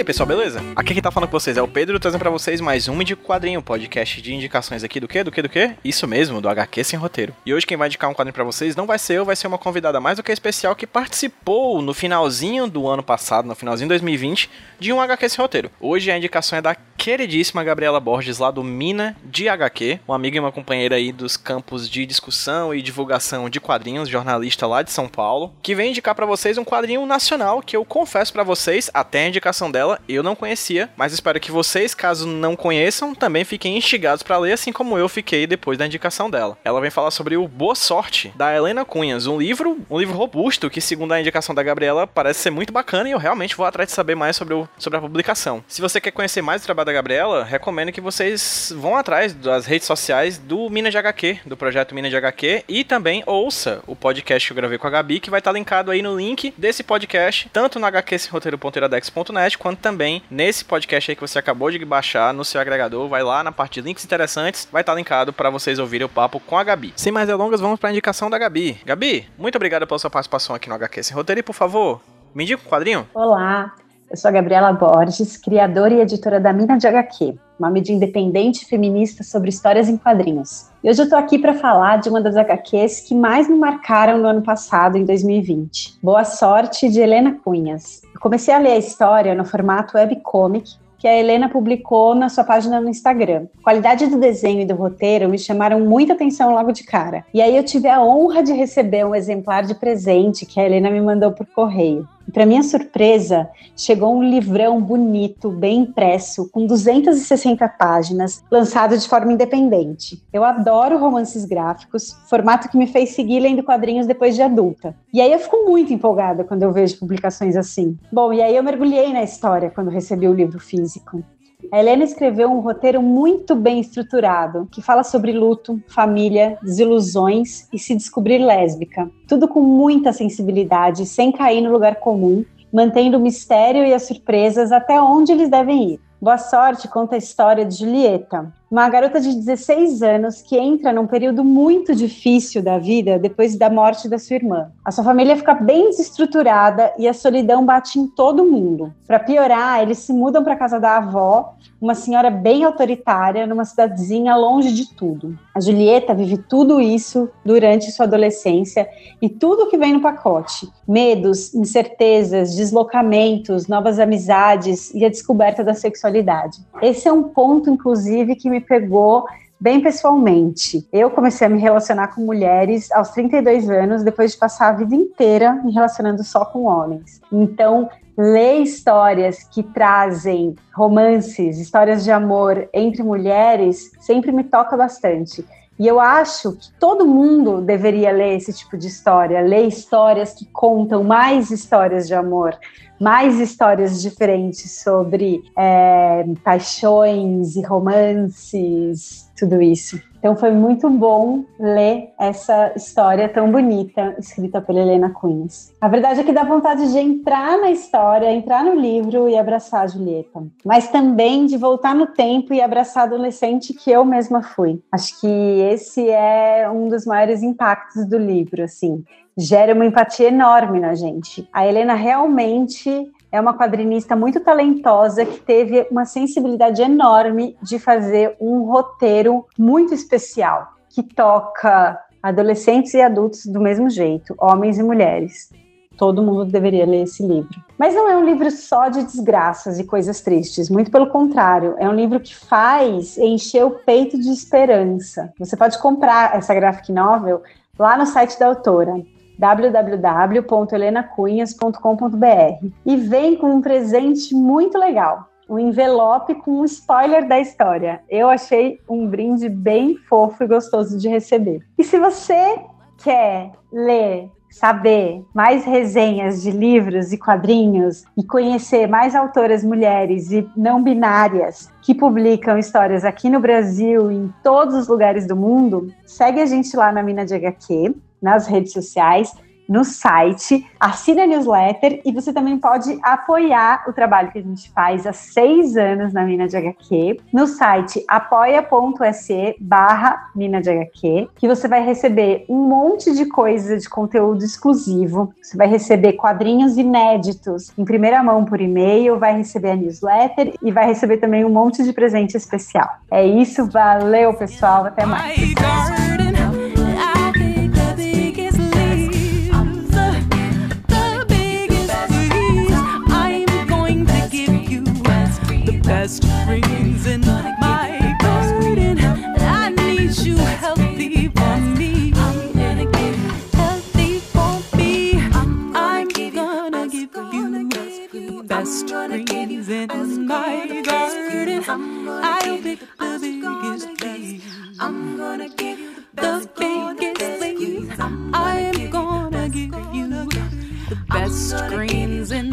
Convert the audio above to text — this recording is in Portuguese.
Aí, pessoal, beleza? Aqui quem tá falando com vocês é o Pedro, trazendo pra vocês mais um um Quadrinho, podcast de indicações aqui do quê? Do quê? Do quê? Isso mesmo, do HQ Sem Roteiro. E hoje quem vai indicar um quadrinho pra vocês não vai ser eu, vai ser uma convidada mais do que especial que participou no finalzinho do ano passado, no finalzinho de 2020, de um HQ Sem Roteiro. Hoje a indicação é da queridíssima Gabriela Borges, lá do Mina de HQ, uma amiga e uma companheira aí dos campos de discussão e divulgação de quadrinhos, jornalista lá de São Paulo, que vem indicar pra vocês um quadrinho nacional que eu confesso pra vocês, até a indicação dela eu não conhecia, mas espero que vocês, caso não conheçam, também fiquem instigados pra ler, assim como eu fiquei depois da indicação dela. Ela vem falar sobre o Boa Sorte da Helena Cunhas, um livro, um livro robusto que, segundo a indicação da Gabriela, parece ser muito bacana e eu realmente vou atrás de saber mais sobre, o, sobre a publicação. Se você quer conhecer mais o trabalho da Gabriela, recomendo que vocês vão atrás das redes sociais do Mina de HQ, do projeto Mina de HQ, e também ouça o podcast que eu gravei com a Gabi, que vai estar linkado aí no link desse podcast, tanto no hqsemroteiro.iradex.net, quanto também nesse podcast aí que você acabou de baixar no seu agregador. Vai lá na parte de links interessantes, vai estar linkado para vocês ouvirem o papo com a Gabi. Sem mais delongas, vamos para a indicação da Gabi. Gabi, muito obrigado pela sua participação aqui no HQ Sem Roteiro e, por favor, me indica um quadrinho. Olá, eu sou a Gabriela Borges, criadora e editora da Mina de HQ, uma mídia independente feminista sobre histórias em quadrinhos. E hoje eu tô aqui para falar de uma das HQs que mais me marcaram no ano passado, em 2020. Boa Sorte, de Helena Cunhas. Eu comecei a ler a história no formato webcomic, que a Helena publicou na sua página no Instagram. A qualidade do desenho e do roteiro me chamaram muita atenção logo de cara. E aí eu tive a honra de receber um exemplar de presente que a Helena me mandou por correio. Para minha surpresa, chegou um livrão bonito, bem impresso, com 260 páginas, lançado de forma independente. Eu adoro romances gráficos, formato que me fez seguir lendo quadrinhos depois de adulta. E aí eu fico muito empolgada quando eu vejo publicações assim. Bom, e aí eu mergulhei na história quando recebi o livro físico. A Helena escreveu um roteiro muito bem estruturado, que fala sobre luto, família, desilusões e se descobrir lésbica. Tudo com muita sensibilidade, sem cair no lugar comum, mantendo o mistério e as surpresas até onde eles devem ir. Boa Sorte conta a história de Julieta, uma garota de 16 anos que entra num período muito difícil da vida depois da morte da sua irmã. A sua família fica bem desestruturada e a solidão bate em todo mundo. Para piorar, eles se mudam para casa da avó, uma senhora bem autoritária, numa cidadezinha longe de tudo. A Julieta vive tudo isso durante sua adolescência e tudo que vem no pacote: medos, incertezas, deslocamentos, novas amizades e a descoberta da sexualidade. Esse é um ponto, inclusive, que me pegou bem pessoalmente. Eu comecei a me relacionar com mulheres aos 32 anos, depois de passar a vida inteira me relacionando só com homens. Então, ler histórias que trazem romances, histórias de amor entre mulheres, sempre me toca bastante. E eu acho que todo mundo deveria ler esse tipo de história, ler histórias que contam mais histórias de amor, mais histórias diferentes sobre é, paixões e romances, tudo isso. Então foi muito bom ler essa história tão bonita escrita pela Helena Cunhas. A verdade é que dá vontade de entrar na história, entrar no livro e abraçar a Julieta, mas também de voltar no tempo e abraçar a adolescente que eu mesma fui. Acho que esse é um dos maiores impactos do livro, assim. Gera uma empatia enorme na gente. A Helena realmente é uma quadrinista muito talentosa que teve uma sensibilidade enorme de fazer um roteiro muito especial, que toca adolescentes e adultos do mesmo jeito, homens e mulheres. Todo mundo deveria ler esse livro. Mas não é um livro só de desgraças e coisas tristes, muito pelo contrário, é um livro que faz encher o peito de esperança. Você pode comprar essa graphic novel lá no site da autora www.helenacunhas.com.br e vem com um presente muito legal. Um envelope com um spoiler da história. Eu achei um brinde bem fofo e gostoso de receber. E se você quer ler saber mais resenhas de livros e quadrinhos e conhecer mais autoras mulheres e não binárias que publicam histórias aqui no Brasil e em todos os lugares do mundo, segue a gente lá na Mina de HQ, nas redes sociais no site, assine a newsletter e você também pode apoiar o trabalho que a gente faz há seis anos na Mina de HQ, no site apoia.se barra Mina de HQ, que você vai receber um monte de coisa de conteúdo exclusivo, você vai receber quadrinhos inéditos em primeira mão por e-mail, vai receber a newsletter e vai receber também um monte de presente especial. É isso, valeu pessoal, até mais. Best drinks in my garden. I'll pick the biggest thing. I'm gonna give you the biggest thing. I'm gonna give you the best greens in